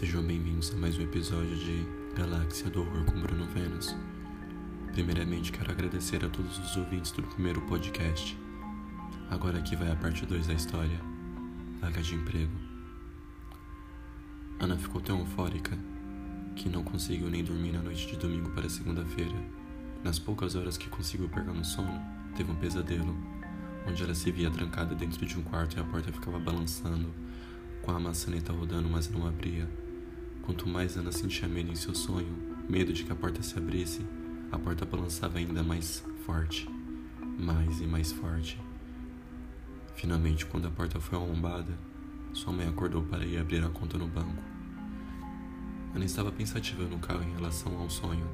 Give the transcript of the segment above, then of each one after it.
Sejam bem-vindos a mais um episódio de Galáxia do Horror com Bruno Vênus. Primeiramente, quero agradecer a todos os ouvintes do primeiro podcast. Agora aqui vai a parte 2 da história: Vaga de emprego. Ana ficou tão eufórica que não conseguiu nem dormir na noite de domingo para segunda-feira. Nas poucas horas que conseguiu pegar no sono, teve um pesadelo, onde ela se via trancada dentro de um quarto e a porta ficava balançando com a maçaneta rodando, mas não abria. Quanto mais Ana sentia medo em seu sonho, medo de que a porta se abrisse, a porta balançava ainda mais forte, mais e mais forte. Finalmente, quando a porta foi arrombada, sua mãe acordou para ir abrir a conta no banco. Ana estava pensativa no carro em relação ao sonho.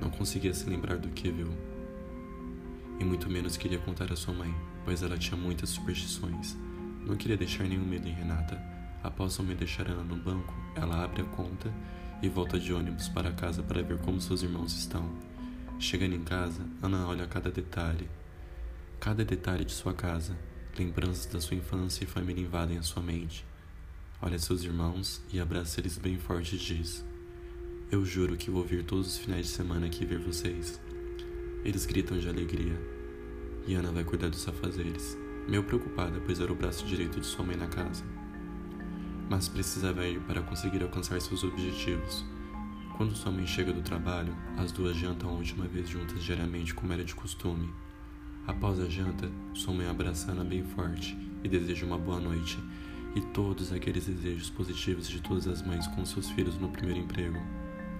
Não conseguia se lembrar do que viu. E muito menos queria contar à sua mãe, pois ela tinha muitas superstições. Não queria deixar nenhum medo em Renata, Após me deixar ela no banco, ela abre a conta e volta de ônibus para casa para ver como seus irmãos estão. Chegando em casa, Ana olha cada detalhe. Cada detalhe de sua casa, lembranças da sua infância e família invadem a sua mente. Olha seus irmãos e abraça eles bem forte e diz: Eu juro que vou vir todos os finais de semana aqui ver vocês. Eles gritam de alegria. E Ana vai cuidar dos afazeres, meio preocupada, pois era o braço direito de sua mãe na casa mas precisava ir para conseguir alcançar seus objetivos. Quando sua mãe chega do trabalho, as duas jantam a última vez juntas diariamente, como era de costume. Após a janta, sua mãe abraça Ana bem forte e deseja uma boa noite e todos aqueles desejos positivos de todas as mães com seus filhos no primeiro emprego.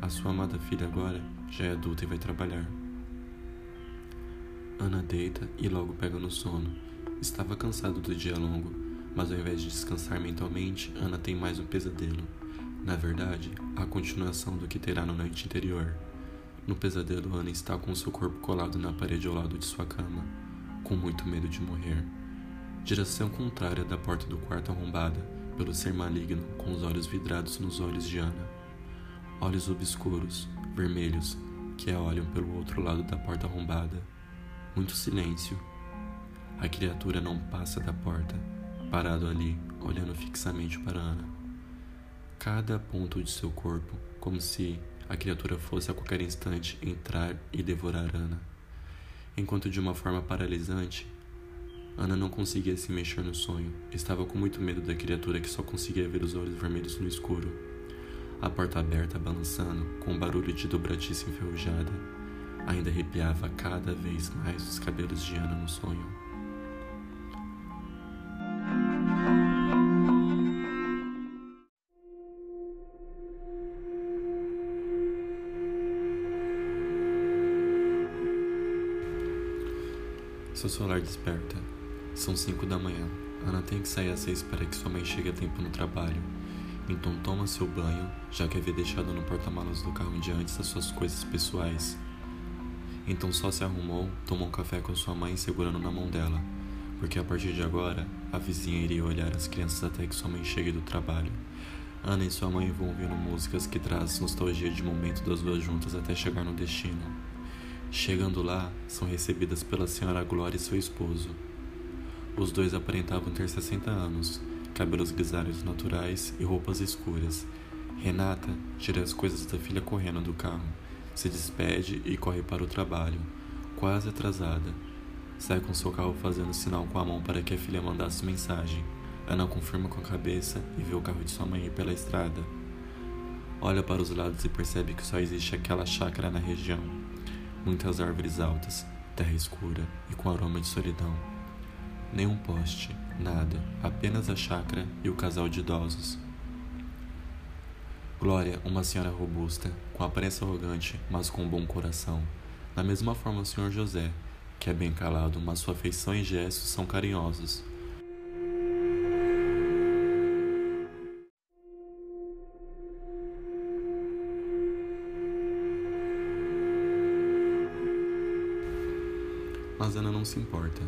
A sua amada filha agora já é adulta e vai trabalhar. Ana deita e logo pega no sono. Estava cansado do dia longo mas ao invés de descansar mentalmente, Ana tem mais um pesadelo. Na verdade, a continuação do que terá na noite anterior. No pesadelo, Ana está com seu corpo colado na parede ao lado de sua cama, com muito medo de morrer. Direção contrária da porta do quarto arrombada, pelo ser maligno, com os olhos vidrados nos olhos de Ana. Olhos obscuros, vermelhos, que a olham pelo outro lado da porta arrombada. Muito silêncio. A criatura não passa da porta, parado ali, olhando fixamente para Ana. Cada ponto de seu corpo, como se a criatura fosse a qualquer instante entrar e devorar Ana. Enquanto de uma forma paralisante, Ana não conseguia se mexer no sonho. Estava com muito medo da criatura que só conseguia ver os olhos vermelhos no escuro. A porta aberta balançando, com um barulho de dobradiça enferrujada, ainda arrepiava cada vez mais os cabelos de Ana no sonho. Seu celular desperta. São cinco da manhã. Ana tem que sair às seis para que sua mãe chegue a tempo no trabalho. Então toma seu banho, já que havia deixado no porta-malas do carro em diante suas coisas pessoais. Então só se arrumou, tomou um café com sua mãe segurando na mão dela, porque a partir de agora a vizinha iria olhar as crianças até que sua mãe chegue do trabalho. Ana e sua mãe vão ouvindo músicas que trazem nostalgia de momento das duas juntas até chegar no destino. Chegando lá, são recebidas pela senhora Glória e seu esposo. Os dois aparentavam ter 60 anos, cabelos grisalhos naturais e roupas escuras. Renata tira as coisas da filha correndo do carro, se despede e corre para o trabalho, quase atrasada. Sai com seu carro fazendo sinal com a mão para que a filha mandasse mensagem. Ana confirma com a cabeça e vê o carro de sua mãe ir pela estrada. Olha para os lados e percebe que só existe aquela chácara na região muitas árvores altas, terra escura e com aroma de solidão. Nenhum poste, nada, apenas a chácara e o casal de idosos. Glória, uma senhora robusta, com aparência arrogante, mas com um bom coração. Da mesma forma o senhor José, que é bem calado, mas sua feição e gestos são carinhosos. Mas Ana não se importa.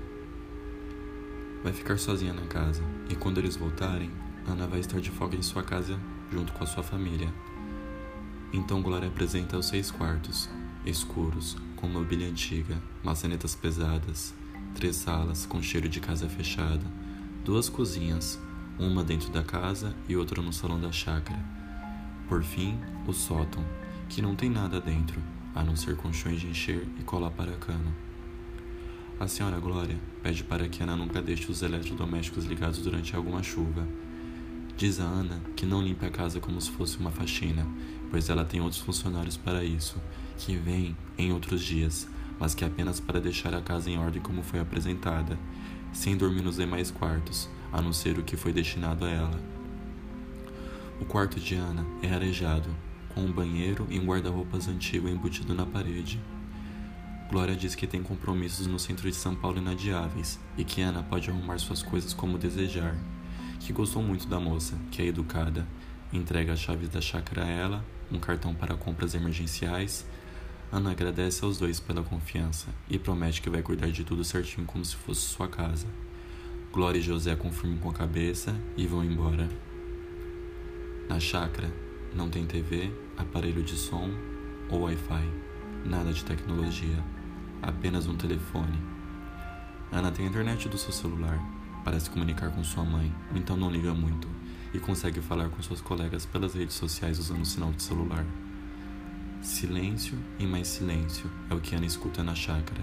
Vai ficar sozinha na casa e quando eles voltarem, Ana vai estar de folga em sua casa junto com a sua família. Então Glória apresenta os seis quartos, escuros, com mobília antiga, maçanetas pesadas, três salas com cheiro de casa fechada, duas cozinhas, uma dentro da casa e outra no salão da chácara. Por fim, o sótão, que não tem nada dentro, a não ser colchões de encher e colar para cano. A senhora Glória pede para que Ana nunca deixe os eletrodomésticos ligados durante alguma chuva. Diz a Ana que não limpe a casa como se fosse uma faxina, pois ela tem outros funcionários para isso, que vêm em outros dias, mas que apenas para deixar a casa em ordem como foi apresentada, sem dormir nos demais quartos, a não ser o que foi destinado a ela. O quarto de Ana é arejado, com um banheiro e um guarda-roupas antigo embutido na parede. Glória diz que tem compromissos no centro de São Paulo inadiáveis e que Ana pode arrumar suas coisas como desejar. Que gostou muito da moça, que é educada, entrega as chaves da chácara a ela, um cartão para compras emergenciais. Ana agradece aos dois pela confiança e promete que vai cuidar de tudo certinho como se fosse sua casa. Glória e José confirmam com a cabeça e vão embora. Na chácara, não tem TV, aparelho de som ou Wi-Fi. Nada de tecnologia. Apenas um telefone. Ana tem a internet do seu celular para se comunicar com sua mãe, então não liga muito e consegue falar com seus colegas pelas redes sociais usando o sinal de celular. Silêncio e mais silêncio é o que Ana escuta na chácara,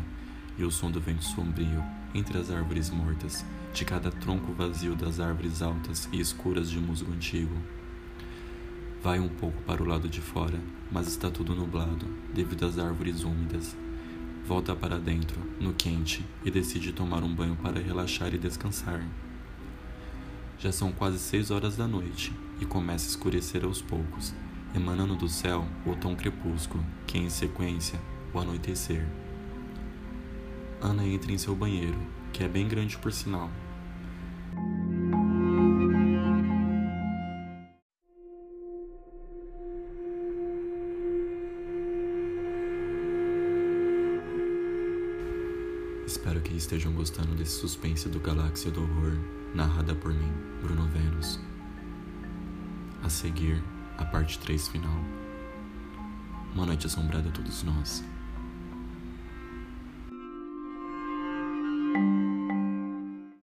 e o som do vento sombrio entre as árvores mortas, de cada tronco vazio das árvores altas e escuras de musgo antigo. Vai um pouco para o lado de fora, mas está tudo nublado, devido às árvores úmidas. Volta para dentro, no quente, e decide tomar um banho para relaxar e descansar. Já são quase seis horas da noite e começa a escurecer aos poucos, emanando do céu o tom crepúsculo, que em sequência, o anoitecer. Ana entra em seu banheiro, que é bem grande por sinal, que estejam gostando desse suspense do Galáxia do Horror, narrada por mim, Bruno Vênus. A seguir, a parte 3 final. Uma noite assombrada a todos nós.